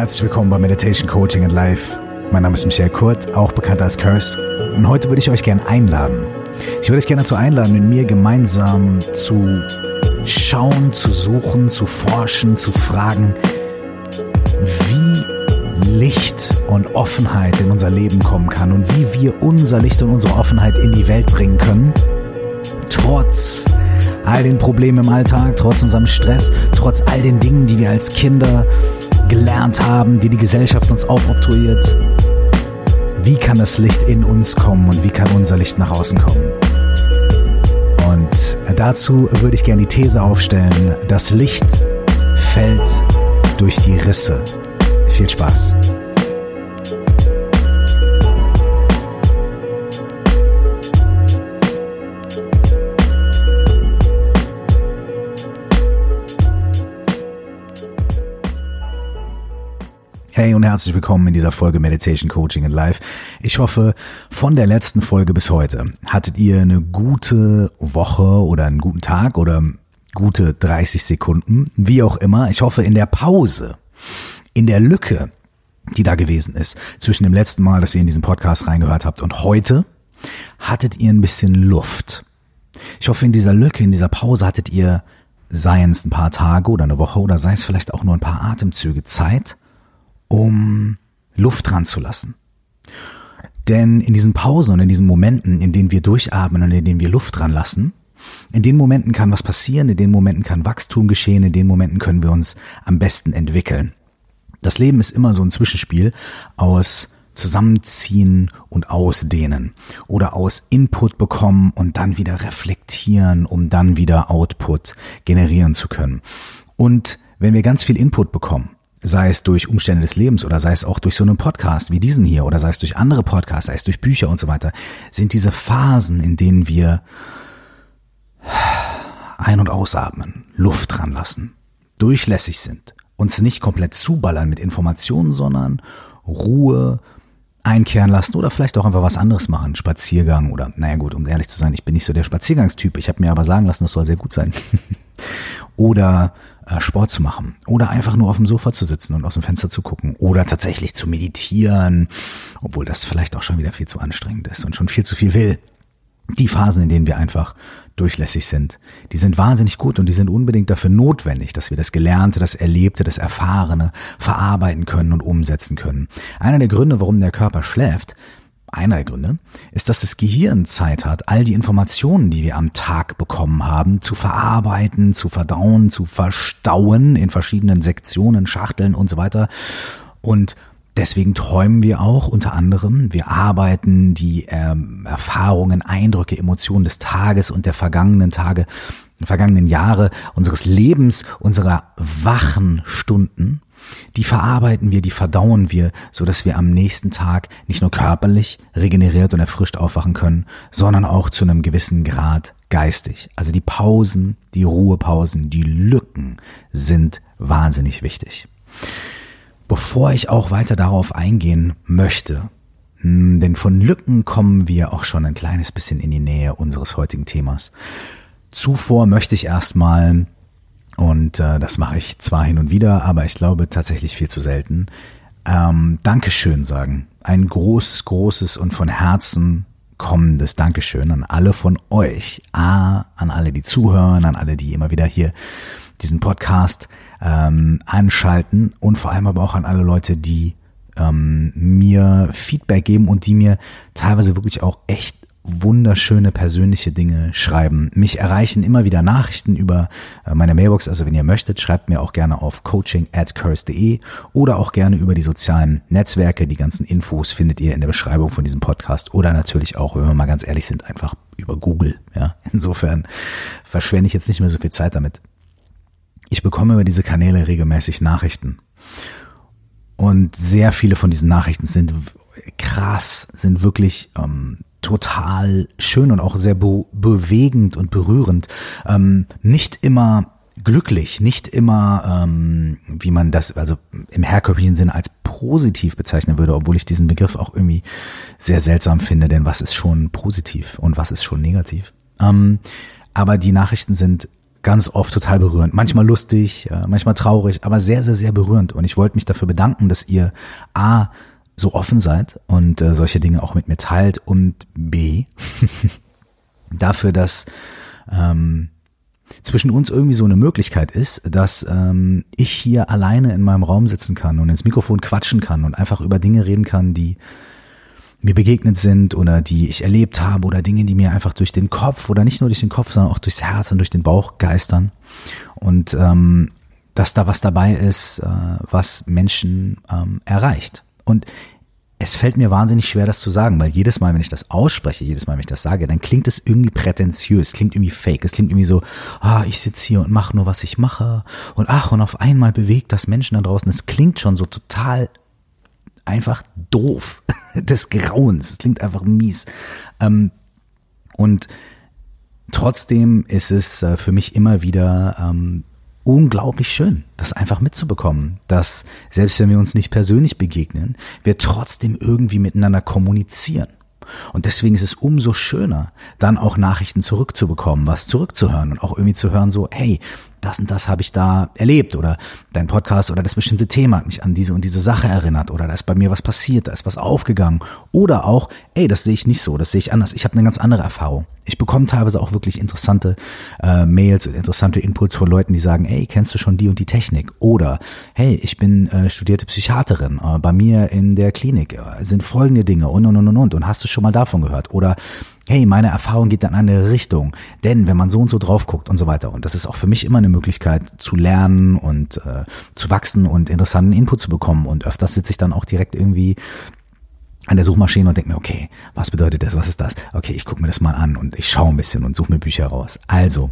Herzlich willkommen bei Meditation Coaching and Life. Mein Name ist Michael Kurt, auch bekannt als Curse. Und heute würde ich euch gerne einladen. Ich würde euch gerne dazu einladen, mit mir gemeinsam zu schauen, zu suchen, zu forschen, zu fragen, wie Licht und Offenheit in unser Leben kommen kann und wie wir unser Licht und unsere Offenheit in die Welt bringen können, trotz all den Problemen im Alltag, trotz unserem Stress, trotz all den Dingen, die wir als Kinder gelernt haben, die die Gesellschaft uns aufoktroyiert. Wie kann das Licht in uns kommen und wie kann unser Licht nach außen kommen? Und dazu würde ich gerne die These aufstellen, das Licht fällt durch die Risse. Viel Spaß. Hey und herzlich willkommen in dieser Folge Meditation Coaching in Life. Ich hoffe, von der letzten Folge bis heute hattet ihr eine gute Woche oder einen guten Tag oder gute 30 Sekunden, wie auch immer. Ich hoffe, in der Pause, in der Lücke, die da gewesen ist, zwischen dem letzten Mal, dass ihr in diesen Podcast reingehört habt und heute, hattet ihr ein bisschen Luft. Ich hoffe, in dieser Lücke, in dieser Pause hattet ihr, sei es ein paar Tage oder eine Woche oder sei es vielleicht auch nur ein paar Atemzüge Zeit, um Luft dran zu lassen. Denn in diesen Pausen und in diesen Momenten, in denen wir durchatmen und in denen wir Luft dran lassen, in den Momenten kann was passieren, in den Momenten kann Wachstum geschehen, in den Momenten können wir uns am besten entwickeln. Das Leben ist immer so ein Zwischenspiel aus Zusammenziehen und Ausdehnen oder aus Input bekommen und dann wieder reflektieren, um dann wieder Output generieren zu können. Und wenn wir ganz viel Input bekommen, sei es durch Umstände des Lebens oder sei es auch durch so einen Podcast wie diesen hier oder sei es durch andere Podcasts, sei es durch Bücher und so weiter, sind diese Phasen, in denen wir ein- und ausatmen, Luft dran lassen, durchlässig sind, uns nicht komplett zuballern mit Informationen, sondern Ruhe einkehren lassen oder vielleicht auch einfach was anderes machen, Spaziergang oder, naja gut, um ehrlich zu sein, ich bin nicht so der Spaziergangstyp, ich habe mir aber sagen lassen, das soll sehr gut sein. oder Sport zu machen oder einfach nur auf dem Sofa zu sitzen und aus dem Fenster zu gucken oder tatsächlich zu meditieren, obwohl das vielleicht auch schon wieder viel zu anstrengend ist und schon viel zu viel will. Die Phasen, in denen wir einfach durchlässig sind, die sind wahnsinnig gut und die sind unbedingt dafür notwendig, dass wir das Gelernte, das Erlebte, das Erfahrene verarbeiten können und umsetzen können. Einer der Gründe, warum der Körper schläft, einer der Gründe ist, dass das Gehirn Zeit hat, all die Informationen, die wir am Tag bekommen haben, zu verarbeiten, zu verdauen, zu verstauen in verschiedenen Sektionen, Schachteln und so weiter. Und Deswegen träumen wir auch unter anderem. Wir arbeiten die ähm, Erfahrungen, Eindrücke, Emotionen des Tages und der vergangenen Tage, vergangenen Jahre unseres Lebens, unserer wachen Stunden die verarbeiten wir, die verdauen wir, so dass wir am nächsten Tag nicht nur körperlich regeneriert und erfrischt aufwachen können, sondern auch zu einem gewissen Grad geistig. Also die Pausen, die Ruhepausen, die Lücken sind wahnsinnig wichtig. Bevor ich auch weiter darauf eingehen möchte, hm, denn von Lücken kommen wir auch schon ein kleines bisschen in die Nähe unseres heutigen Themas. Zuvor möchte ich erstmal und äh, das mache ich zwar hin und wieder, aber ich glaube tatsächlich viel zu selten. Ähm, Dankeschön sagen. Ein großes, großes und von Herzen kommendes Dankeschön an alle von euch. A, an alle, die zuhören, an alle, die immer wieder hier diesen Podcast ähm, anschalten und vor allem aber auch an alle Leute, die ähm, mir Feedback geben und die mir teilweise wirklich auch echt wunderschöne persönliche Dinge schreiben. Mich erreichen immer wieder Nachrichten über äh, meine Mailbox. Also wenn ihr möchtet, schreibt mir auch gerne auf coaching at curse.de oder auch gerne über die sozialen Netzwerke. Die ganzen Infos findet ihr in der Beschreibung von diesem Podcast oder natürlich auch, wenn wir mal ganz ehrlich sind, einfach über Google. Ja, insofern verschwende ich jetzt nicht mehr so viel Zeit damit. Ich bekomme über diese Kanäle regelmäßig Nachrichten. Und sehr viele von diesen Nachrichten sind krass, sind wirklich ähm, total schön und auch sehr be bewegend und berührend. Ähm, nicht immer glücklich, nicht immer, ähm, wie man das also im herkömmlichen Sinne als positiv bezeichnen würde, obwohl ich diesen Begriff auch irgendwie sehr seltsam finde, denn was ist schon positiv und was ist schon negativ? Ähm, aber die Nachrichten sind ganz oft total berührend. Manchmal lustig, manchmal traurig, aber sehr, sehr, sehr berührend. Und ich wollte mich dafür bedanken, dass ihr A, so offen seid und äh, solche Dinge auch mit mir teilt und B, dafür, dass ähm, zwischen uns irgendwie so eine Möglichkeit ist, dass ähm, ich hier alleine in meinem Raum sitzen kann und ins Mikrofon quatschen kann und einfach über Dinge reden kann, die mir begegnet sind oder die ich erlebt habe oder Dinge, die mir einfach durch den Kopf oder nicht nur durch den Kopf, sondern auch durchs Herz und durch den Bauch geistern. Und ähm, dass da was dabei ist, äh, was Menschen ähm, erreicht. Und es fällt mir wahnsinnig schwer, das zu sagen, weil jedes Mal, wenn ich das ausspreche, jedes Mal, wenn ich das sage, dann klingt es irgendwie prätentiös, klingt irgendwie fake, es klingt irgendwie so, ah, ich sitze hier und mache nur, was ich mache und ach, und auf einmal bewegt das Menschen da draußen. Es klingt schon so total einfach doof, des Grauens, es klingt einfach mies. Ähm, und trotzdem ist es äh, für mich immer wieder ähm, unglaublich schön, das einfach mitzubekommen, dass selbst wenn wir uns nicht persönlich begegnen, wir trotzdem irgendwie miteinander kommunizieren. Und deswegen ist es umso schöner, dann auch Nachrichten zurückzubekommen, was zurückzuhören und auch irgendwie zu hören, so, hey, das und das habe ich da erlebt oder dein Podcast oder das bestimmte Thema hat mich an diese und diese Sache erinnert oder da ist bei mir was passiert, da ist was aufgegangen oder auch, ey, das sehe ich nicht so, das sehe ich anders, ich habe eine ganz andere Erfahrung. Ich bekomme teilweise auch wirklich interessante äh, Mails und interessante Inputs von Leuten, die sagen, ey, kennst du schon die und die Technik? Oder, hey, ich bin äh, studierte Psychiaterin, äh, bei mir in der Klinik äh, sind folgende Dinge und und und und und und hast du schon mal davon gehört? Oder hey, meine Erfahrung geht in eine Richtung. Denn wenn man so und so drauf guckt und so weiter, und das ist auch für mich immer eine Möglichkeit zu lernen und äh, zu wachsen und interessanten Input zu bekommen. Und öfters sitze ich dann auch direkt irgendwie an der Suchmaschine und denke mir, okay, was bedeutet das, was ist das? Okay, ich gucke mir das mal an und ich schaue ein bisschen und suche mir Bücher raus. Also,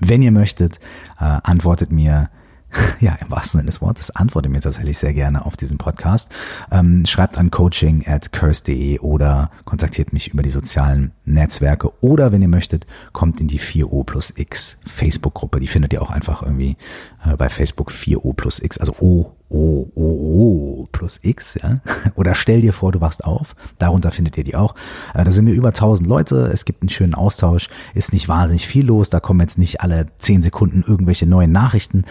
wenn ihr möchtet, äh, antwortet mir ja, im wahrsten Sinne des Wortes, antworte mir tatsächlich sehr gerne auf diesen Podcast. Ähm, schreibt an coaching at curse.de oder kontaktiert mich über die sozialen Netzwerke oder wenn ihr möchtet, kommt in die 4O plus X Facebook-Gruppe. Die findet ihr auch einfach irgendwie äh, bei Facebook 4O plus X, also O, O, O, O plus X, ja. Oder stell dir vor, du wachst auf. Darunter findet ihr die auch. Äh, da sind wir über 1000 Leute. Es gibt einen schönen Austausch. Ist nicht wahnsinnig viel los. Da kommen jetzt nicht alle 10 Sekunden irgendwelche neuen Nachrichten.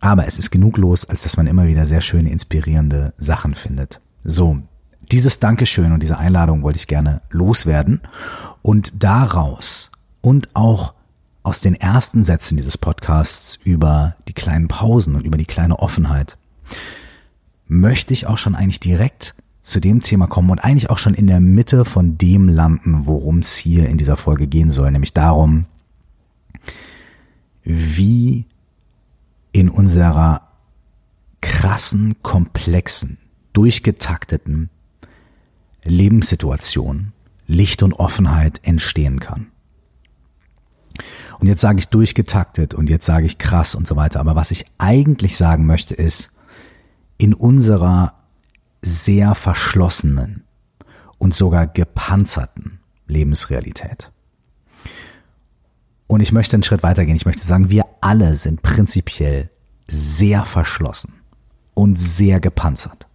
Aber es ist genug los, als dass man immer wieder sehr schöne, inspirierende Sachen findet. So, dieses Dankeschön und diese Einladung wollte ich gerne loswerden. Und daraus und auch aus den ersten Sätzen dieses Podcasts über die kleinen Pausen und über die kleine Offenheit möchte ich auch schon eigentlich direkt zu dem Thema kommen und eigentlich auch schon in der Mitte von dem landen, worum es hier in dieser Folge gehen soll, nämlich darum, wie in unserer krassen, komplexen, durchgetakteten Lebenssituation Licht und Offenheit entstehen kann. Und jetzt sage ich durchgetaktet und jetzt sage ich krass und so weiter. Aber was ich eigentlich sagen möchte ist, in unserer sehr verschlossenen und sogar gepanzerten Lebensrealität und ich möchte einen Schritt weitergehen. Ich möchte sagen, wir alle sind prinzipiell sehr verschlossen und sehr gepanzert.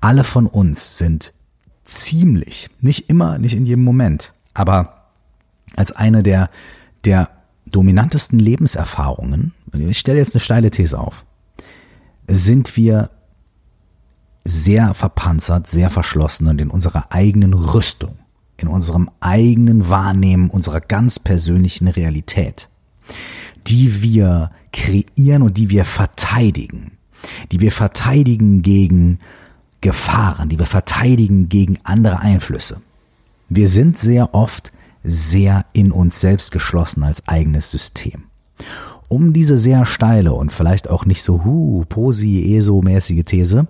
Alle von uns sind ziemlich, nicht immer, nicht in jedem Moment, aber als eine der, der dominantesten Lebenserfahrungen, ich stelle jetzt eine steile These auf, sind wir sehr verpanzert, sehr verschlossen und in unserer eigenen Rüstung in unserem eigenen Wahrnehmen unserer ganz persönlichen Realität, die wir kreieren und die wir verteidigen, die wir verteidigen gegen Gefahren, die wir verteidigen gegen andere Einflüsse. Wir sind sehr oft sehr in uns selbst geschlossen als eigenes System. Um diese sehr steile und vielleicht auch nicht so hu, posi, eso-mäßige These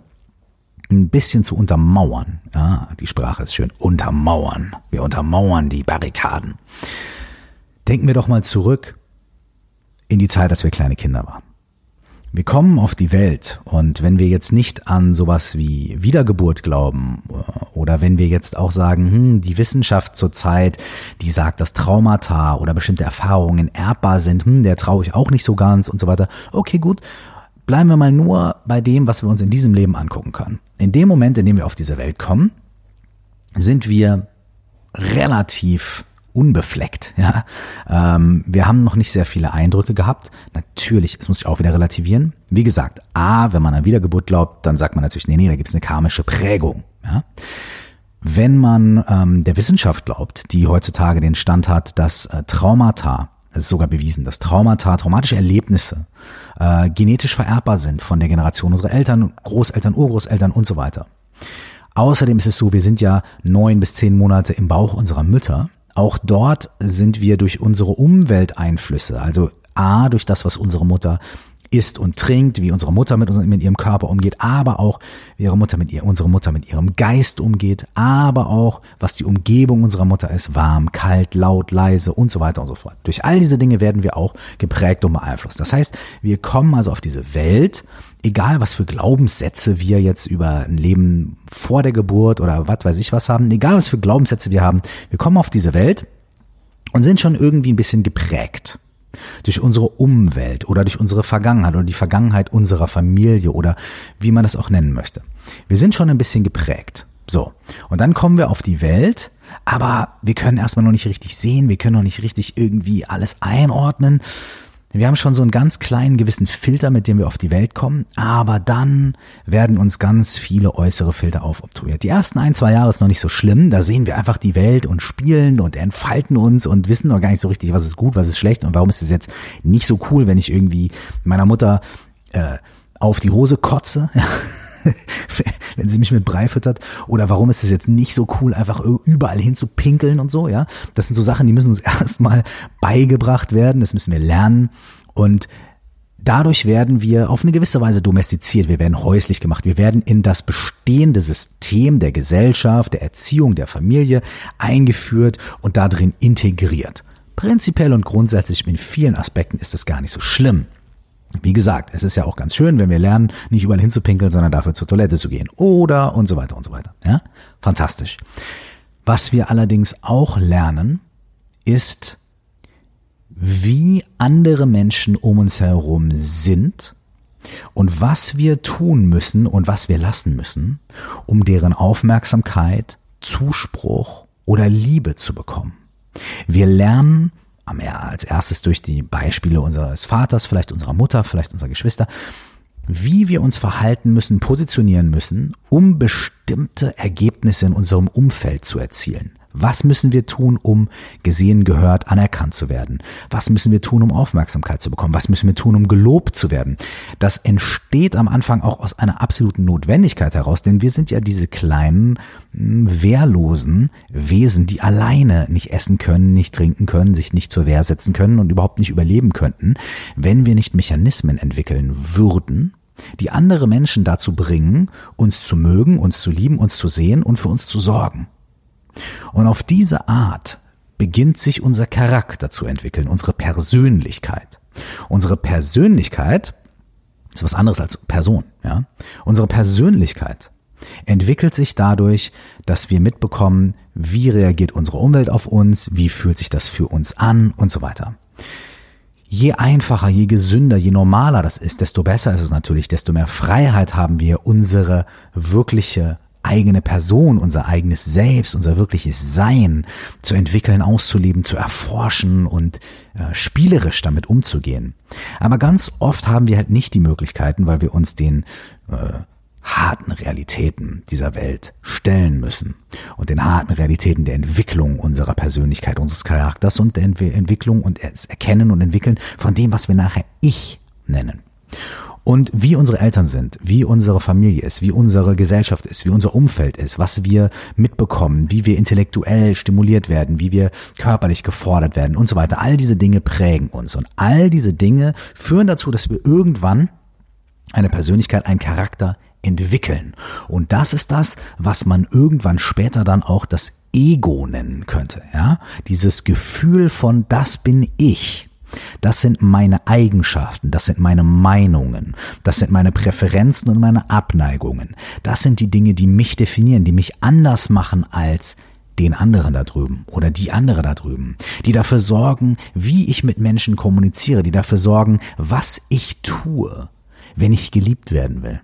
ein bisschen zu untermauern. Ja, die Sprache ist schön. Untermauern. Wir untermauern die Barrikaden. Denken wir doch mal zurück in die Zeit, als wir kleine Kinder waren. Wir kommen auf die Welt und wenn wir jetzt nicht an sowas wie Wiedergeburt glauben oder wenn wir jetzt auch sagen, hm, die Wissenschaft zurzeit, die sagt, dass Traumata oder bestimmte Erfahrungen erbbar sind, hm, der traue ich auch nicht so ganz und so weiter. Okay, gut. Bleiben wir mal nur bei dem, was wir uns in diesem Leben angucken können. In dem Moment, in dem wir auf diese Welt kommen, sind wir relativ unbefleckt. Ja? Ähm, wir haben noch nicht sehr viele Eindrücke gehabt. Natürlich, es muss sich auch wieder relativieren. Wie gesagt, A, wenn man an Wiedergeburt glaubt, dann sagt man natürlich, nee, nee, da gibt es eine karmische Prägung. Ja? Wenn man ähm, der Wissenschaft glaubt, die heutzutage den Stand hat, dass äh, Traumata, es ist sogar bewiesen, dass Traumata, traumatische Erlebnisse äh, genetisch vererbbar sind von der Generation unserer Eltern, Großeltern, Urgroßeltern und so weiter. Außerdem ist es so, wir sind ja neun bis zehn Monate im Bauch unserer Mütter. Auch dort sind wir durch unsere Umwelteinflüsse, also A, durch das, was unsere Mutter isst und trinkt, wie unsere Mutter mit, mit ihrem Körper umgeht, aber auch wie ihre Mutter mit ihr, unsere Mutter mit ihrem Geist umgeht, aber auch was die Umgebung unserer Mutter ist, warm, kalt, laut, leise und so weiter und so fort. Durch all diese Dinge werden wir auch geprägt und beeinflusst. Das heißt, wir kommen also auf diese Welt, egal was für Glaubenssätze wir jetzt über ein Leben vor der Geburt oder was weiß ich was haben, egal was für Glaubenssätze wir haben, wir kommen auf diese Welt und sind schon irgendwie ein bisschen geprägt durch unsere Umwelt oder durch unsere Vergangenheit oder die Vergangenheit unserer Familie oder wie man das auch nennen möchte. Wir sind schon ein bisschen geprägt. So. Und dann kommen wir auf die Welt, aber wir können erstmal noch nicht richtig sehen, wir können noch nicht richtig irgendwie alles einordnen. Wir haben schon so einen ganz kleinen gewissen Filter, mit dem wir auf die Welt kommen, aber dann werden uns ganz viele äußere Filter aufobtruiert. Die ersten ein, zwei Jahre ist noch nicht so schlimm, da sehen wir einfach die Welt und spielen und entfalten uns und wissen noch gar nicht so richtig, was ist gut, was ist schlecht und warum ist es jetzt nicht so cool, wenn ich irgendwie meiner Mutter äh, auf die Hose kotze. wenn sie mich mit Brei füttert oder warum ist es jetzt nicht so cool, einfach überall hin zu pinkeln und so, ja. Das sind so Sachen, die müssen uns erstmal beigebracht werden, das müssen wir lernen und Dadurch werden wir auf eine gewisse Weise domestiziert, wir werden häuslich gemacht, wir werden in das bestehende System der Gesellschaft, der Erziehung, der Familie eingeführt und darin integriert. Prinzipiell und grundsätzlich in vielen Aspekten ist das gar nicht so schlimm. Wie gesagt, es ist ja auch ganz schön, wenn wir lernen, nicht überall hinzupinkeln, sondern dafür zur Toilette zu gehen. Oder und so weiter und so weiter. Ja? Fantastisch. Was wir allerdings auch lernen, ist, wie andere Menschen um uns herum sind und was wir tun müssen und was wir lassen müssen, um deren Aufmerksamkeit, Zuspruch oder Liebe zu bekommen. Wir lernen als erstes durch die Beispiele unseres Vaters, vielleicht unserer Mutter, vielleicht unserer Geschwister, wie wir uns verhalten müssen, positionieren müssen, um bestimmte Ergebnisse in unserem Umfeld zu erzielen. Was müssen wir tun, um gesehen, gehört, anerkannt zu werden? Was müssen wir tun, um Aufmerksamkeit zu bekommen? Was müssen wir tun, um gelobt zu werden? Das entsteht am Anfang auch aus einer absoluten Notwendigkeit heraus, denn wir sind ja diese kleinen, hm, wehrlosen Wesen, die alleine nicht essen können, nicht trinken können, sich nicht zur Wehr setzen können und überhaupt nicht überleben könnten, wenn wir nicht Mechanismen entwickeln würden, die andere Menschen dazu bringen, uns zu mögen, uns zu lieben, uns zu sehen und für uns zu sorgen. Und auf diese Art beginnt sich unser Charakter zu entwickeln, unsere Persönlichkeit. Unsere Persönlichkeit ist was anderes als Person, ja. Unsere Persönlichkeit entwickelt sich dadurch, dass wir mitbekommen, wie reagiert unsere Umwelt auf uns, wie fühlt sich das für uns an und so weiter. Je einfacher, je gesünder, je normaler das ist, desto besser ist es natürlich, desto mehr Freiheit haben wir, unsere wirkliche eigene Person, unser eigenes Selbst, unser wirkliches Sein zu entwickeln, auszuleben, zu erforschen und äh, spielerisch damit umzugehen. Aber ganz oft haben wir halt nicht die Möglichkeiten, weil wir uns den äh, harten Realitäten dieser Welt stellen müssen und den harten Realitäten der Entwicklung unserer Persönlichkeit, unseres Charakters und der Entwicklung und das Erkennen und Entwickeln von dem, was wir nachher Ich nennen. Und wie unsere Eltern sind, wie unsere Familie ist, wie unsere Gesellschaft ist, wie unser Umfeld ist, was wir mitbekommen, wie wir intellektuell stimuliert werden, wie wir körperlich gefordert werden und so weiter. All diese Dinge prägen uns. Und all diese Dinge führen dazu, dass wir irgendwann eine Persönlichkeit, einen Charakter entwickeln. Und das ist das, was man irgendwann später dann auch das Ego nennen könnte, ja? Dieses Gefühl von das bin ich. Das sind meine Eigenschaften, das sind meine Meinungen, das sind meine Präferenzen und meine Abneigungen. Das sind die Dinge, die mich definieren, die mich anders machen als den anderen da drüben oder die andere da drüben, die dafür sorgen, wie ich mit Menschen kommuniziere, die dafür sorgen, was ich tue, wenn ich geliebt werden will.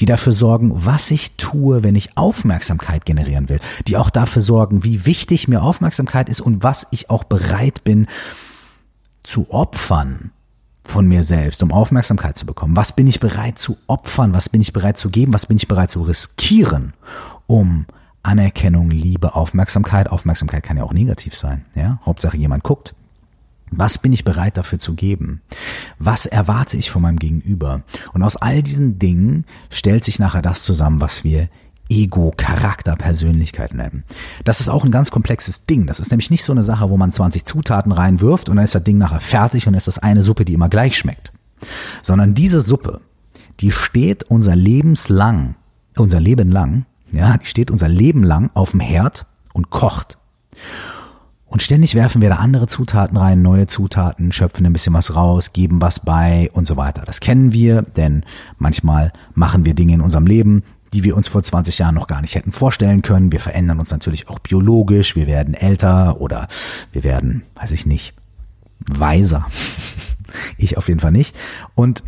die dafür sorgen, was ich tue, wenn ich Aufmerksamkeit generieren will, die auch dafür sorgen, wie wichtig mir Aufmerksamkeit ist und was ich auch bereit bin zu opfern von mir selbst, um Aufmerksamkeit zu bekommen. Was bin ich bereit zu opfern? Was bin ich bereit zu geben? Was bin ich bereit zu riskieren, um Anerkennung, Liebe, Aufmerksamkeit. Aufmerksamkeit kann ja auch negativ sein. Ja, Hauptsache jemand guckt. Was bin ich bereit dafür zu geben? Was erwarte ich von meinem Gegenüber? Und aus all diesen Dingen stellt sich nachher das zusammen, was wir Ego, Charakter, Persönlichkeit nennen. Das ist auch ein ganz komplexes Ding. Das ist nämlich nicht so eine Sache, wo man 20 Zutaten reinwirft und dann ist das Ding nachher fertig und ist das eine Suppe, die immer gleich schmeckt. Sondern diese Suppe, die steht unser lebenslang, unser Leben lang, ja, die steht unser Leben lang auf dem Herd und kocht. Und ständig werfen wir da andere Zutaten rein, neue Zutaten, schöpfen ein bisschen was raus, geben was bei und so weiter. Das kennen wir, denn manchmal machen wir Dinge in unserem Leben, die wir uns vor 20 Jahren noch gar nicht hätten vorstellen können. Wir verändern uns natürlich auch biologisch, wir werden älter oder wir werden, weiß ich nicht, weiser. ich auf jeden Fall nicht. Und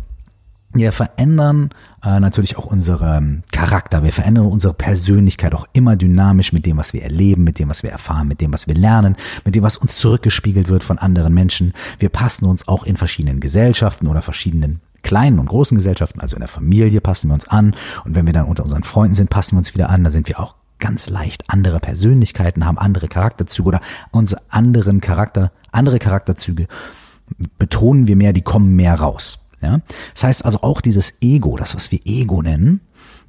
wir verändern äh, natürlich auch unseren Charakter, wir verändern unsere Persönlichkeit auch immer dynamisch mit dem, was wir erleben, mit dem, was wir erfahren, mit dem, was wir lernen, mit dem, was uns zurückgespiegelt wird von anderen Menschen. Wir passen uns auch in verschiedenen Gesellschaften oder verschiedenen kleinen und großen Gesellschaften, also in der Familie passen wir uns an und wenn wir dann unter unseren Freunden sind, passen wir uns wieder an, da sind wir auch ganz leicht andere Persönlichkeiten, haben andere Charakterzüge oder unsere anderen Charakter, andere Charakterzüge betonen wir mehr, die kommen mehr raus. Ja? Das heißt also auch dieses Ego, das was wir Ego nennen,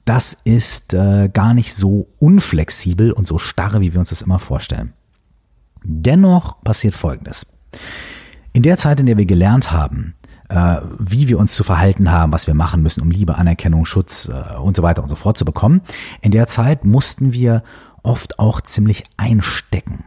das ist äh, gar nicht so unflexibel und so starr, wie wir uns das immer vorstellen. Dennoch passiert Folgendes. In der Zeit, in der wir gelernt haben, äh, wie wir uns zu verhalten haben, was wir machen müssen, um Liebe, Anerkennung, Schutz äh, und so weiter und so fort zu bekommen, in der Zeit mussten wir oft auch ziemlich einstecken,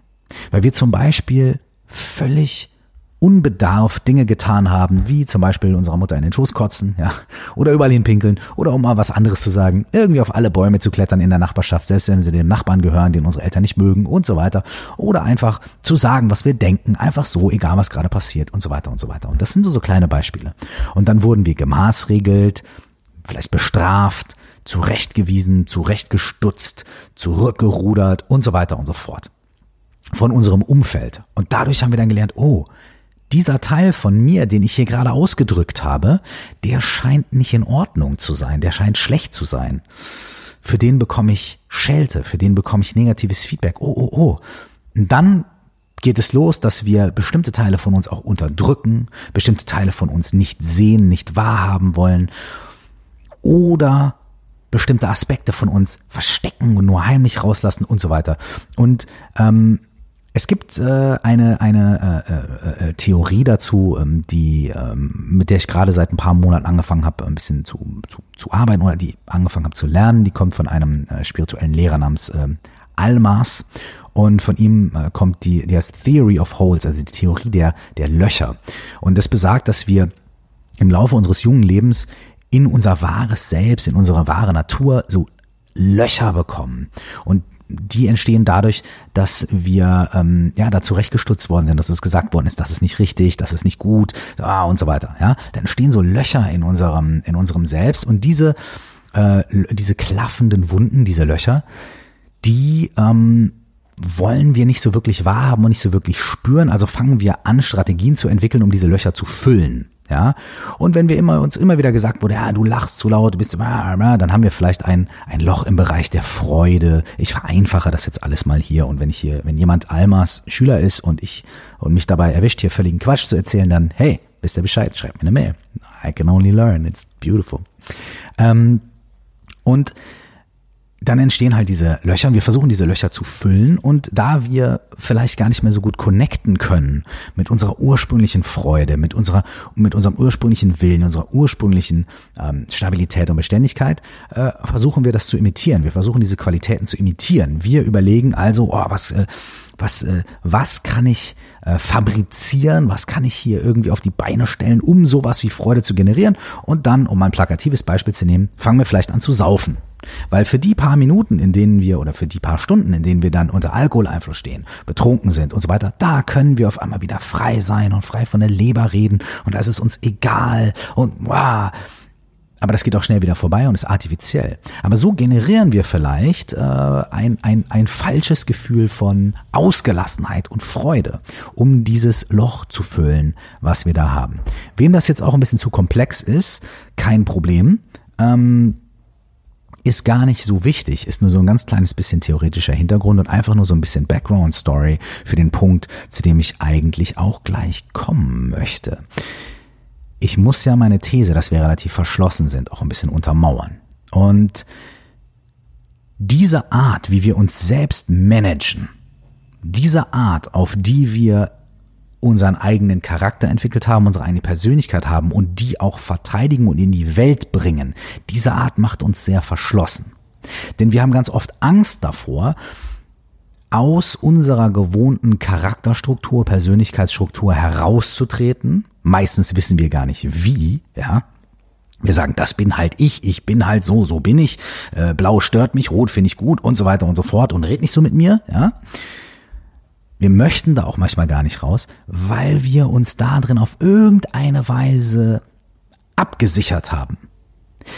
weil wir zum Beispiel völlig unbedarft Dinge getan haben, wie zum Beispiel unserer Mutter in den Schoß kotzen, ja, oder überall hinpinkeln, oder um mal was anderes zu sagen, irgendwie auf alle Bäume zu klettern in der Nachbarschaft, selbst wenn sie dem Nachbarn gehören, den unsere Eltern nicht mögen und so weiter, oder einfach zu sagen, was wir denken, einfach so, egal was gerade passiert und so weiter und so weiter. Und das sind so, so kleine Beispiele. Und dann wurden wir gemaßregelt, vielleicht bestraft, zurechtgewiesen, zurechtgestutzt, zurückgerudert und so weiter und so fort von unserem Umfeld. Und dadurch haben wir dann gelernt, oh, dieser Teil von mir, den ich hier gerade ausgedrückt habe, der scheint nicht in Ordnung zu sein, der scheint schlecht zu sein. Für den bekomme ich Schelte, für den bekomme ich negatives Feedback. Oh, oh, oh. Und dann geht es los, dass wir bestimmte Teile von uns auch unterdrücken, bestimmte Teile von uns nicht sehen, nicht wahrhaben wollen oder bestimmte Aspekte von uns verstecken und nur heimlich rauslassen und so weiter. Und ähm, es gibt äh, eine, eine äh, äh, äh, Theorie dazu, ähm, die, ähm, mit der ich gerade seit ein paar Monaten angefangen habe, ein bisschen zu, zu, zu arbeiten oder die angefangen habe zu lernen. Die kommt von einem äh, spirituellen Lehrer namens äh, Almas. Und von ihm äh, kommt die, die heißt Theory of Holes, also die Theorie der, der Löcher. Und das besagt, dass wir im Laufe unseres jungen Lebens in unser wahres Selbst, in unsere wahre Natur so Löcher bekommen. Und die entstehen dadurch, dass wir ähm, ja da zurechtgestutzt worden sind, dass es gesagt worden ist, das ist nicht richtig, das ist nicht gut, ah, und so weiter. Ja, dann entstehen so Löcher in unserem in unserem Selbst und diese äh, diese klaffenden Wunden, diese Löcher, die ähm, wollen wir nicht so wirklich wahrhaben und nicht so wirklich spüren. Also fangen wir an, Strategien zu entwickeln, um diese Löcher zu füllen. Ja, und wenn wir immer uns immer wieder gesagt wurde, ja, du lachst zu laut, du bist, dann haben wir vielleicht ein ein Loch im Bereich der Freude. Ich vereinfache das jetzt alles mal hier und wenn ich hier, wenn jemand Almas Schüler ist und ich und mich dabei erwischt, hier völligen Quatsch zu erzählen, dann hey, wisst ihr Bescheid, schreibt mir eine Mail. I can only learn, it's beautiful. Ähm, und dann entstehen halt diese Löcher und wir versuchen diese Löcher zu füllen und da wir vielleicht gar nicht mehr so gut connecten können mit unserer ursprünglichen Freude, mit unserer, mit unserem ursprünglichen Willen, unserer ursprünglichen ähm, Stabilität und Beständigkeit, äh, versuchen wir das zu imitieren. Wir versuchen diese Qualitäten zu imitieren. Wir überlegen also, oh, was, äh, was, äh, was kann ich äh, fabrizieren, was kann ich hier irgendwie auf die Beine stellen, um sowas wie Freude zu generieren. Und dann, um ein plakatives Beispiel zu nehmen, fangen wir vielleicht an zu saufen. Weil für die paar Minuten, in denen wir oder für die paar Stunden, in denen wir dann unter Alkoholeinfluss stehen, betrunken sind und so weiter, da können wir auf einmal wieder frei sein und frei von der Leber reden und da ist es uns egal und wow. Aber das geht auch schnell wieder vorbei und ist artifiziell. Aber so generieren wir vielleicht äh, ein, ein, ein falsches Gefühl von Ausgelassenheit und Freude, um dieses Loch zu füllen, was wir da haben. Wem das jetzt auch ein bisschen zu komplex ist, kein Problem. Ähm, ist gar nicht so wichtig, ist nur so ein ganz kleines bisschen theoretischer Hintergrund und einfach nur so ein bisschen Background Story für den Punkt, zu dem ich eigentlich auch gleich kommen möchte ich muss ja meine These, dass wir relativ verschlossen sind, auch ein bisschen untermauern. Und diese Art, wie wir uns selbst managen, diese Art, auf die wir unseren eigenen Charakter entwickelt haben, unsere eigene Persönlichkeit haben und die auch verteidigen und in die Welt bringen, diese Art macht uns sehr verschlossen. Denn wir haben ganz oft Angst davor, aus unserer gewohnten Charakterstruktur, Persönlichkeitsstruktur herauszutreten. Meistens wissen wir gar nicht wie, ja. Wir sagen, das bin halt ich, ich bin halt so, so bin ich. Äh, Blau stört mich, Rot finde ich gut und so weiter und so fort und red nicht so mit mir, ja. Wir möchten da auch manchmal gar nicht raus, weil wir uns da drin auf irgendeine Weise abgesichert haben.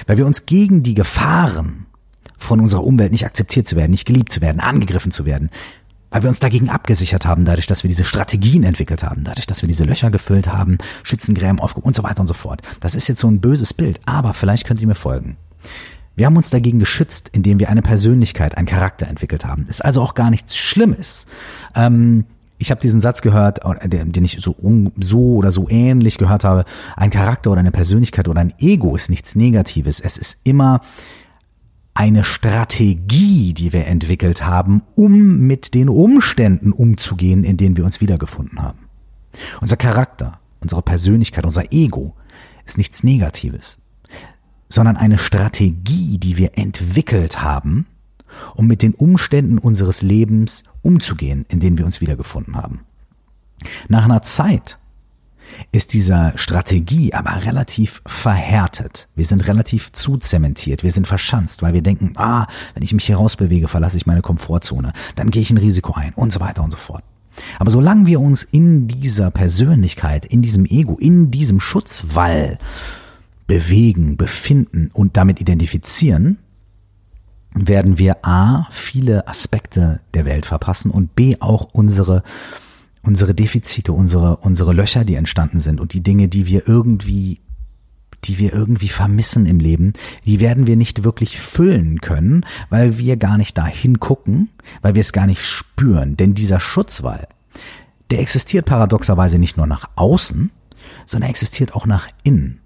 Weil wir uns gegen die Gefahren von unserer Umwelt nicht akzeptiert zu werden, nicht geliebt zu werden, angegriffen zu werden, weil wir uns dagegen abgesichert haben, dadurch, dass wir diese Strategien entwickelt haben, dadurch, dass wir diese Löcher gefüllt haben, Schützengräben aufgehoben und so weiter und so fort. Das ist jetzt so ein böses Bild, aber vielleicht könnt ihr mir folgen. Wir haben uns dagegen geschützt, indem wir eine Persönlichkeit, einen Charakter entwickelt haben. Ist also auch gar nichts Schlimmes. Ähm, ich habe diesen Satz gehört, den ich so, so oder so ähnlich gehört habe. Ein Charakter oder eine Persönlichkeit oder ein Ego ist nichts Negatives. Es ist immer eine Strategie, die wir entwickelt haben, um mit den Umständen umzugehen, in denen wir uns wiedergefunden haben. Unser Charakter, unsere Persönlichkeit, unser Ego ist nichts Negatives, sondern eine Strategie, die wir entwickelt haben, um mit den Umständen unseres Lebens umzugehen, in denen wir uns wiedergefunden haben. Nach einer Zeit ist diese Strategie aber relativ verhärtet. Wir sind relativ zuzementiert, wir sind verschanzt, weil wir denken, ah, wenn ich mich hier rausbewege, verlasse ich meine Komfortzone, dann gehe ich ein Risiko ein und so weiter und so fort. Aber solange wir uns in dieser Persönlichkeit, in diesem Ego, in diesem Schutzwall bewegen, befinden und damit identifizieren, werden wir A, viele Aspekte der Welt verpassen und B, auch unsere unsere Defizite, unsere, unsere Löcher, die entstanden sind und die Dinge, die wir irgendwie die wir irgendwie vermissen im Leben, die werden wir nicht wirklich füllen können, weil wir gar nicht dahin gucken, weil wir es gar nicht spüren. Denn dieser Schutzwall, der existiert paradoxerweise nicht nur nach außen, sondern existiert auch nach innen.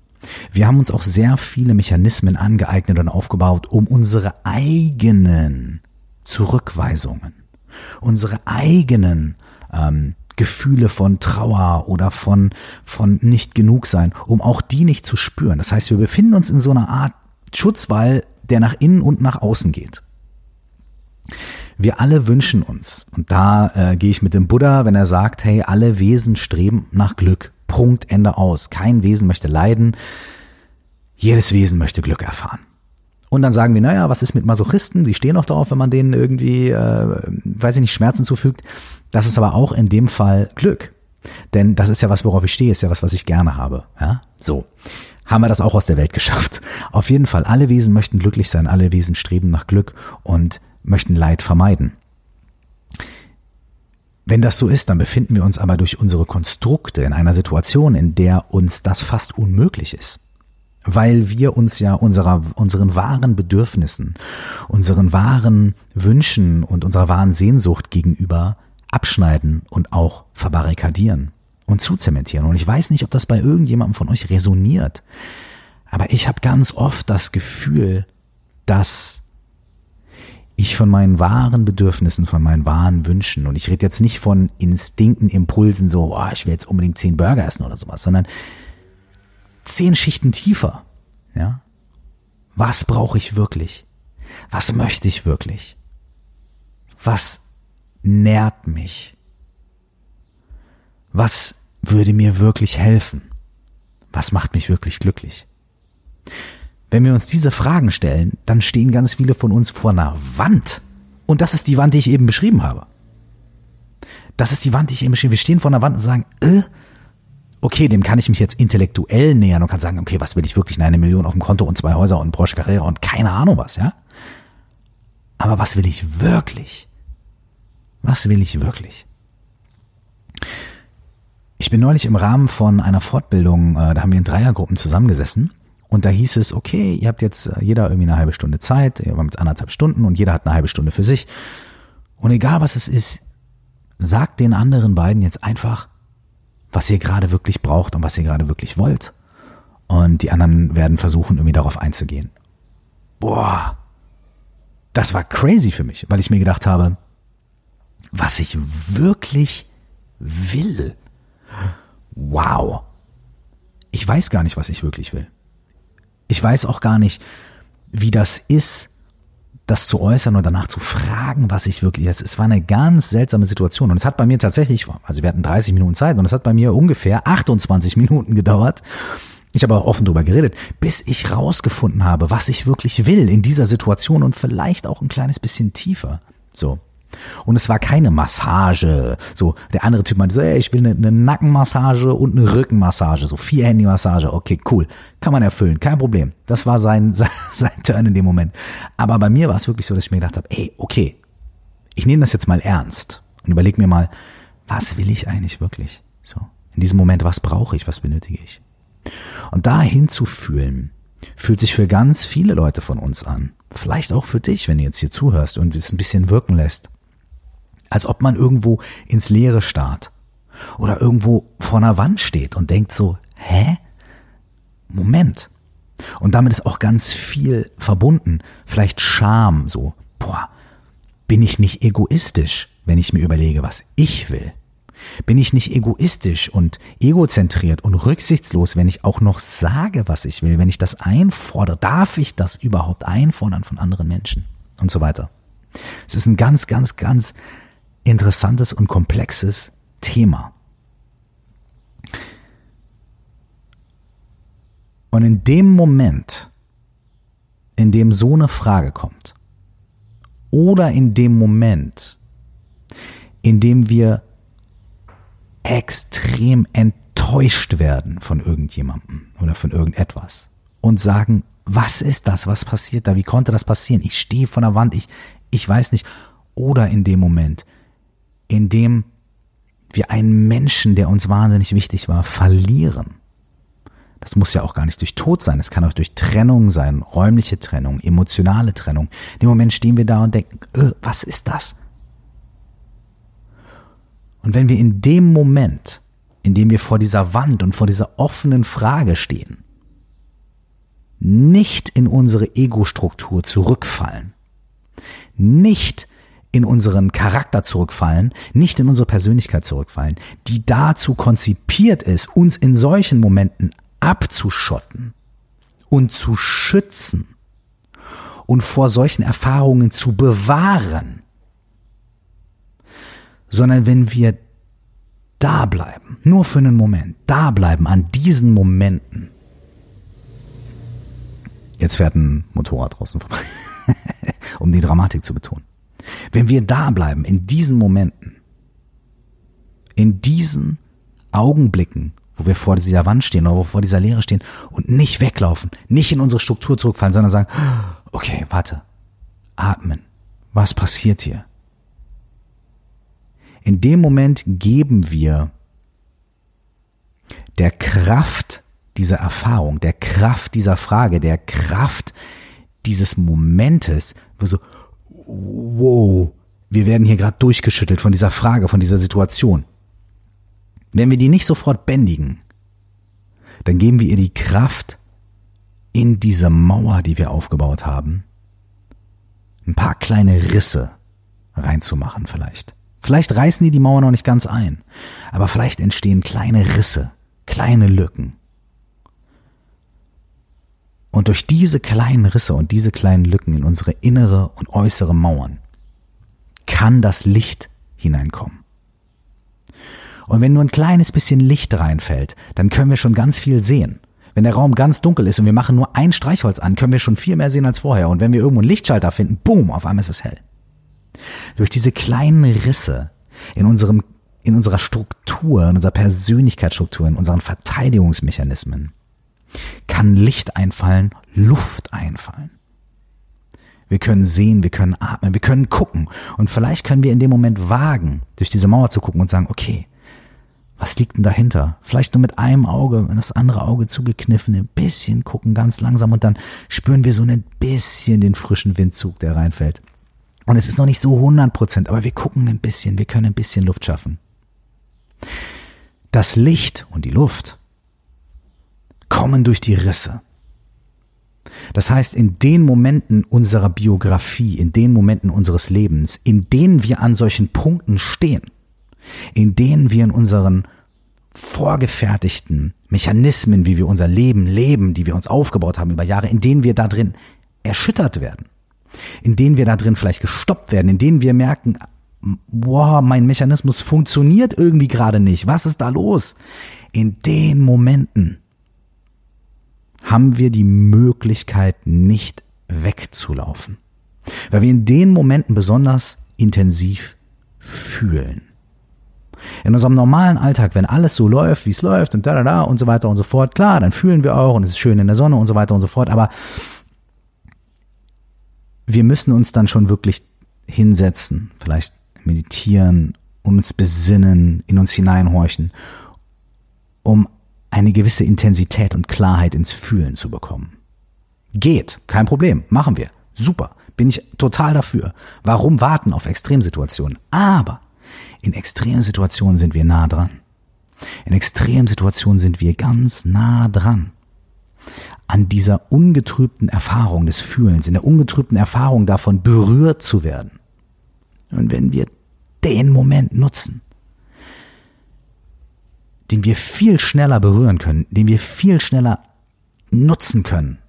Wir haben uns auch sehr viele Mechanismen angeeignet und aufgebaut, um unsere eigenen Zurückweisungen, unsere eigenen ähm, Gefühle von Trauer oder von, von nicht genug sein, um auch die nicht zu spüren. Das heißt, wir befinden uns in so einer Art Schutzwall, der nach innen und nach außen geht. Wir alle wünschen uns, und da äh, gehe ich mit dem Buddha, wenn er sagt, hey, alle Wesen streben nach Glück. Punkt, Ende aus. Kein Wesen möchte leiden. Jedes Wesen möchte Glück erfahren. Und dann sagen wir, naja, was ist mit Masochisten? Die stehen auch darauf, wenn man denen irgendwie, äh, weiß ich nicht, Schmerzen zufügt. Das ist aber auch in dem Fall Glück. Denn das ist ja was, worauf ich stehe, ist ja was, was ich gerne habe. Ja, so. Haben wir das auch aus der Welt geschafft. Auf jeden Fall, alle Wesen möchten glücklich sein, alle Wesen streben nach Glück und möchten Leid vermeiden. Wenn das so ist, dann befinden wir uns aber durch unsere Konstrukte in einer Situation, in der uns das fast unmöglich ist weil wir uns ja unserer, unseren wahren Bedürfnissen, unseren wahren Wünschen und unserer wahren Sehnsucht gegenüber abschneiden und auch verbarrikadieren und zuzementieren. Und ich weiß nicht, ob das bei irgendjemandem von euch resoniert, aber ich habe ganz oft das Gefühl, dass ich von meinen wahren Bedürfnissen, von meinen wahren Wünschen, und ich rede jetzt nicht von Instinkten, Impulsen, so, oh, ich will jetzt unbedingt zehn Burger essen oder sowas, sondern zehn Schichten tiefer. Ja? Was brauche ich wirklich? Was möchte ich wirklich? Was nährt mich? Was würde mir wirklich helfen? Was macht mich wirklich glücklich? Wenn wir uns diese Fragen stellen, dann stehen ganz viele von uns vor einer Wand. Und das ist die Wand, die ich eben beschrieben habe. Das ist die Wand, die ich eben beschrieben habe. Wir stehen vor einer Wand und sagen, äh, okay, dem kann ich mich jetzt intellektuell nähern und kann sagen, okay, was will ich wirklich? Eine Million auf dem Konto und zwei Häuser und Porsche Carrera und keine Ahnung was, ja? Aber was will ich wirklich? Was will ich wirklich? Ich bin neulich im Rahmen von einer Fortbildung, äh, da haben wir in Dreiergruppen zusammengesessen und da hieß es, okay, ihr habt jetzt äh, jeder irgendwie eine halbe Stunde Zeit, ihr haben jetzt anderthalb Stunden und jeder hat eine halbe Stunde für sich. Und egal was es ist, sagt den anderen beiden jetzt einfach, was ihr gerade wirklich braucht und was ihr gerade wirklich wollt. Und die anderen werden versuchen, irgendwie darauf einzugehen. Boah, das war crazy für mich, weil ich mir gedacht habe, was ich wirklich will. Wow. Ich weiß gar nicht, was ich wirklich will. Ich weiß auch gar nicht, wie das ist, das zu äußern und danach zu fragen, was ich wirklich, es war eine ganz seltsame Situation und es hat bei mir tatsächlich, also wir hatten 30 Minuten Zeit und es hat bei mir ungefähr 28 Minuten gedauert. Ich habe auch offen drüber geredet, bis ich rausgefunden habe, was ich wirklich will in dieser Situation und vielleicht auch ein kleines bisschen tiefer. So. Und es war keine Massage. So, der andere Typ meinte so, ey, ich will eine, eine Nackenmassage und eine Rückenmassage, so vier Handy-Massage. Okay, cool. Kann man erfüllen, kein Problem. Das war sein, sein, sein Turn in dem Moment. Aber bei mir war es wirklich so, dass ich mir gedacht habe, ey, okay, ich nehme das jetzt mal ernst und überlege mir mal, was will ich eigentlich wirklich? So, in diesem Moment, was brauche ich, was benötige ich? Und da hinzufühlen, fühlt sich für ganz viele Leute von uns an. Vielleicht auch für dich, wenn du jetzt hier zuhörst und es ein bisschen wirken lässt als ob man irgendwo ins Leere starrt oder irgendwo vor einer Wand steht und denkt so, hä? Moment. Und damit ist auch ganz viel verbunden. Vielleicht Scham, so, boah, bin ich nicht egoistisch, wenn ich mir überlege, was ich will? Bin ich nicht egoistisch und egozentriert und rücksichtslos, wenn ich auch noch sage, was ich will, wenn ich das einfordere? Darf ich das überhaupt einfordern von anderen Menschen? Und so weiter. Es ist ein ganz, ganz, ganz interessantes und komplexes Thema. Und in dem Moment, in dem so eine Frage kommt, oder in dem Moment, in dem wir extrem enttäuscht werden von irgendjemandem oder von irgendetwas und sagen, was ist das? Was passiert da? Wie konnte das passieren? Ich stehe vor der Wand, ich, ich weiß nicht. Oder in dem Moment, in dem wir einen Menschen, der uns wahnsinnig wichtig war, verlieren. Das muss ja auch gar nicht durch Tod sein, es kann auch durch Trennung sein, räumliche Trennung, emotionale Trennung. In dem Moment stehen wir da und denken, äh, was ist das? Und wenn wir in dem Moment, in dem wir vor dieser Wand und vor dieser offenen Frage stehen, nicht in unsere Ego-Struktur zurückfallen, nicht in unseren Charakter zurückfallen, nicht in unsere Persönlichkeit zurückfallen, die dazu konzipiert ist, uns in solchen Momenten abzuschotten und zu schützen und vor solchen Erfahrungen zu bewahren, sondern wenn wir da bleiben, nur für einen Moment, da bleiben an diesen Momenten. Jetzt fährt ein Motorrad draußen vorbei, um die Dramatik zu betonen. Wenn wir da bleiben, in diesen Momenten, in diesen Augenblicken, wo wir vor dieser Wand stehen oder wo vor dieser Leere stehen und nicht weglaufen, nicht in unsere Struktur zurückfallen, sondern sagen, okay, warte, atmen, was passiert hier? In dem Moment geben wir der Kraft dieser Erfahrung, der Kraft dieser Frage, der Kraft dieses Momentes, wo so, wow, wir werden hier gerade durchgeschüttelt von dieser Frage, von dieser Situation. Wenn wir die nicht sofort bändigen, dann geben wir ihr die Kraft, in diese Mauer, die wir aufgebaut haben, ein paar kleine Risse reinzumachen vielleicht. Vielleicht reißen die die Mauer noch nicht ganz ein, aber vielleicht entstehen kleine Risse, kleine Lücken. Und durch diese kleinen Risse und diese kleinen Lücken in unsere innere und äußere Mauern kann das Licht hineinkommen. Und wenn nur ein kleines bisschen Licht reinfällt, dann können wir schon ganz viel sehen. Wenn der Raum ganz dunkel ist und wir machen nur ein Streichholz an, können wir schon viel mehr sehen als vorher. Und wenn wir irgendwo einen Lichtschalter finden, boom, auf einmal ist es hell. Durch diese kleinen Risse in unserem in unserer Struktur, in unserer Persönlichkeitsstruktur, in unseren Verteidigungsmechanismen kann Licht einfallen, Luft einfallen. Wir können sehen, wir können atmen, wir können gucken. Und vielleicht können wir in dem Moment wagen, durch diese Mauer zu gucken und sagen, okay, was liegt denn dahinter? Vielleicht nur mit einem Auge, das andere Auge zugekniffen, ein bisschen gucken, ganz langsam und dann spüren wir so ein bisschen den frischen Windzug, der reinfällt. Und es ist noch nicht so 100 Prozent, aber wir gucken ein bisschen, wir können ein bisschen Luft schaffen. Das Licht und die Luft kommen durch die Risse. Das heißt, in den Momenten unserer Biografie, in den Momenten unseres Lebens, in denen wir an solchen Punkten stehen, in denen wir in unseren vorgefertigten Mechanismen, wie wir unser Leben leben, die wir uns aufgebaut haben über Jahre, in denen wir da drin erschüttert werden, in denen wir da drin vielleicht gestoppt werden, in denen wir merken, boah, mein Mechanismus funktioniert irgendwie gerade nicht. Was ist da los? In den Momenten haben wir die Möglichkeit, nicht wegzulaufen. Weil wir in den Momenten besonders intensiv fühlen. In unserem normalen Alltag, wenn alles so läuft, wie es läuft und da, da, da und so weiter und so fort, klar, dann fühlen wir auch und es ist schön in der Sonne und so weiter und so fort, aber wir müssen uns dann schon wirklich hinsetzen, vielleicht meditieren uns besinnen, in uns hineinhorchen, um eine gewisse Intensität und Klarheit ins Fühlen zu bekommen. Geht, kein Problem, machen wir. Super, bin ich total dafür. Warum warten auf Extremsituationen? Aber in Extremsituationen sind wir nah dran. In Extremsituationen sind wir ganz nah dran. An dieser ungetrübten Erfahrung des Fühlens, in der ungetrübten Erfahrung davon berührt zu werden. Und wenn wir den Moment nutzen, den wir viel schneller berühren können, den wir viel schneller nutzen können,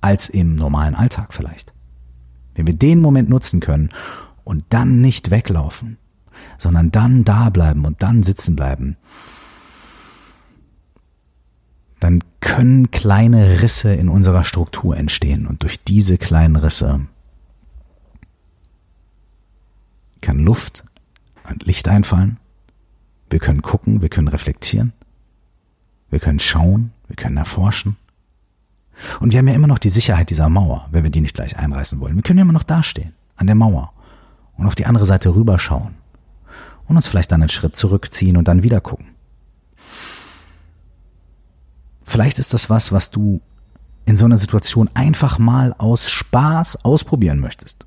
als im normalen Alltag vielleicht. Wenn wir den Moment nutzen können und dann nicht weglaufen, sondern dann da bleiben und dann sitzen bleiben, dann können kleine Risse in unserer Struktur entstehen und durch diese kleinen Risse kann Luft und Licht einfallen. Wir können gucken, wir können reflektieren, wir können schauen, wir können erforschen. Und wir haben ja immer noch die Sicherheit dieser Mauer, wenn wir die nicht gleich einreißen wollen. Wir können ja immer noch dastehen, an der Mauer und auf die andere Seite rüberschauen und uns vielleicht dann einen Schritt zurückziehen und dann wieder gucken. Vielleicht ist das was, was du in so einer Situation einfach mal aus Spaß ausprobieren möchtest.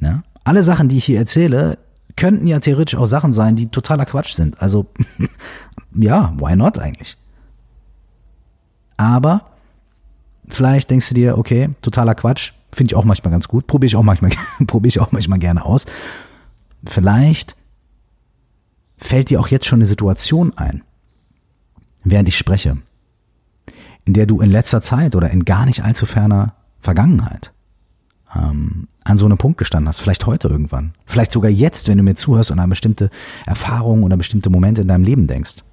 Ja? Alle Sachen, die ich hier erzähle, könnten ja theoretisch auch Sachen sein, die totaler Quatsch sind. Also ja, why not eigentlich? Aber vielleicht denkst du dir, okay, totaler Quatsch, finde ich auch manchmal ganz gut, probiere ich auch manchmal, probiere ich auch manchmal gerne aus. Vielleicht fällt dir auch jetzt schon eine Situation ein, während ich spreche, in der du in letzter Zeit oder in gar nicht allzu ferner Vergangenheit ähm, an so einem Punkt gestanden hast, vielleicht heute irgendwann, vielleicht sogar jetzt, wenn du mir zuhörst und an bestimmte Erfahrungen oder bestimmte Momente in deinem Leben denkst.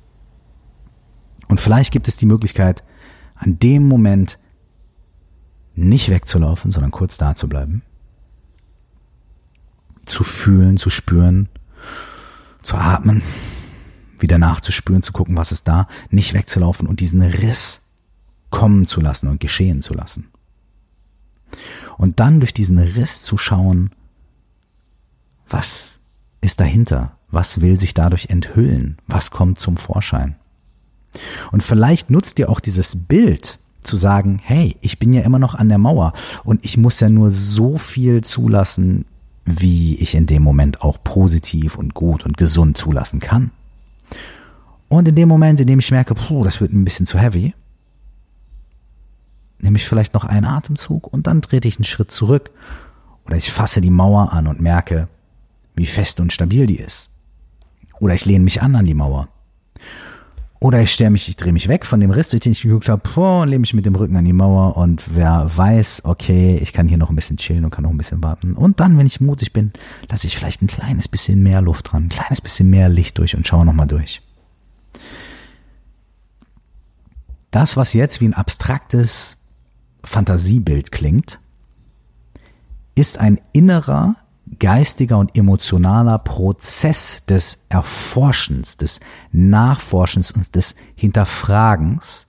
Und vielleicht gibt es die Möglichkeit, an dem Moment nicht wegzulaufen, sondern kurz da zu bleiben, zu fühlen, zu spüren, zu atmen, wieder nachzuspüren, zu gucken, was ist da, nicht wegzulaufen und diesen Riss kommen zu lassen und geschehen zu lassen. Und dann durch diesen Riss zu schauen, was ist dahinter? Was will sich dadurch enthüllen? Was kommt zum Vorschein? Und vielleicht nutzt dir auch dieses Bild zu sagen, hey, ich bin ja immer noch an der Mauer und ich muss ja nur so viel zulassen, wie ich in dem Moment auch positiv und gut und gesund zulassen kann. Und in dem Moment, in dem ich merke, puh, das wird ein bisschen zu heavy, nehme ich vielleicht noch einen Atemzug und dann trete ich einen Schritt zurück oder ich fasse die Mauer an und merke, wie fest und stabil die ist. Oder ich lehne mich an an die Mauer. Oder ich stelle mich, ich drehe mich weg von dem Riss, durch den ich geguckt habe, und lehne mich mit dem Rücken an die Mauer und wer weiß, okay, ich kann hier noch ein bisschen chillen und kann noch ein bisschen warten. Und dann, wenn ich mutig bin, lasse ich vielleicht ein kleines bisschen mehr Luft dran, ein kleines bisschen mehr Licht durch und schaue nochmal durch. Das, was jetzt wie ein abstraktes Fantasiebild klingt, ist ein innerer, geistiger und emotionaler Prozess des Erforschens, des Nachforschens und des Hinterfragens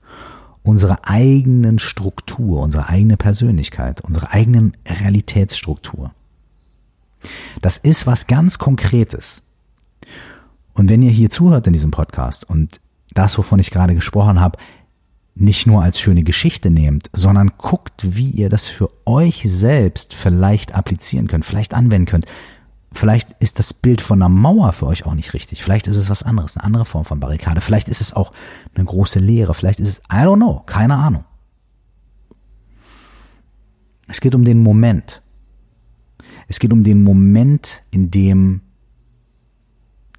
unserer eigenen Struktur, unserer eigenen Persönlichkeit, unserer eigenen Realitätsstruktur. Das ist was ganz Konkretes. Und wenn ihr hier zuhört in diesem Podcast und das, wovon ich gerade gesprochen habe, nicht nur als schöne Geschichte nehmt, sondern guckt, wie ihr das für euch selbst vielleicht applizieren könnt, vielleicht anwenden könnt. Vielleicht ist das Bild von einer Mauer für euch auch nicht richtig. Vielleicht ist es was anderes, eine andere Form von Barrikade. Vielleicht ist es auch eine große Leere. Vielleicht ist es, I don't know, keine Ahnung. Es geht um den Moment. Es geht um den Moment, in dem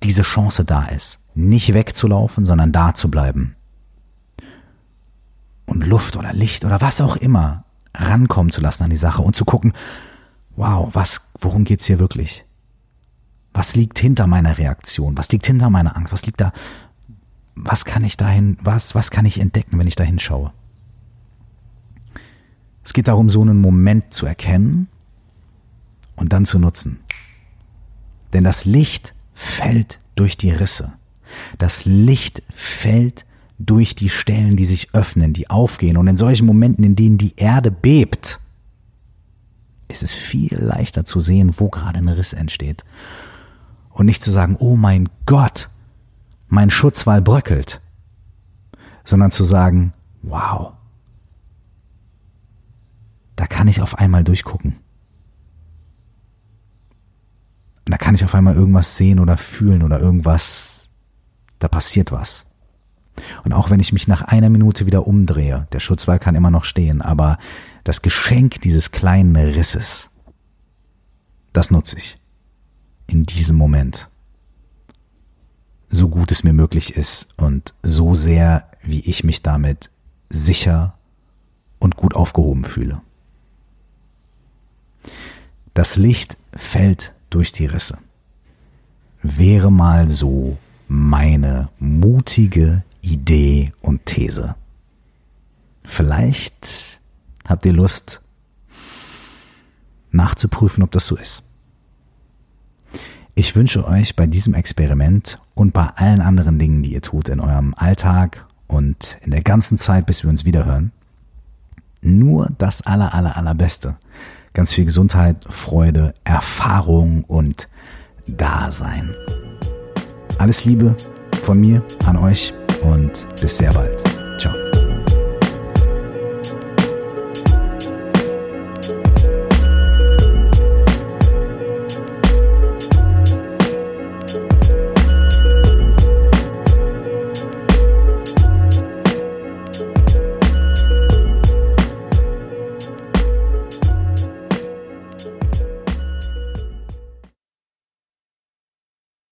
diese Chance da ist. Nicht wegzulaufen, sondern da zu bleiben und Luft oder Licht oder was auch immer rankommen zu lassen an die Sache und zu gucken, wow, was, worum geht's hier wirklich? Was liegt hinter meiner Reaktion? Was liegt hinter meiner Angst? Was liegt da? Was kann ich dahin, was, was kann ich entdecken, wenn ich da hinschaue? Es geht darum, so einen Moment zu erkennen und dann zu nutzen. Denn das Licht fällt durch die Risse. Das Licht fällt durch die Stellen, die sich öffnen, die aufgehen. Und in solchen Momenten, in denen die Erde bebt, ist es viel leichter zu sehen, wo gerade ein Riss entsteht. Und nicht zu sagen, oh mein Gott, mein Schutzwall bröckelt, sondern zu sagen, wow, da kann ich auf einmal durchgucken. Da kann ich auf einmal irgendwas sehen oder fühlen oder irgendwas, da passiert was. Und auch wenn ich mich nach einer Minute wieder umdrehe, der Schutzwall kann immer noch stehen, aber das Geschenk dieses kleinen Risses, das nutze ich in diesem Moment. So gut es mir möglich ist und so sehr, wie ich mich damit sicher und gut aufgehoben fühle. Das Licht fällt durch die Risse. Wäre mal so meine mutige Idee und These. Vielleicht habt ihr Lust nachzuprüfen, ob das so ist. Ich wünsche euch bei diesem Experiment und bei allen anderen Dingen, die ihr tut in eurem Alltag und in der ganzen Zeit, bis wir uns wiederhören, nur das aller, aller, allerbeste. Ganz viel Gesundheit, Freude, Erfahrung und Dasein. Alles Liebe von mir an euch und bis sehr bald.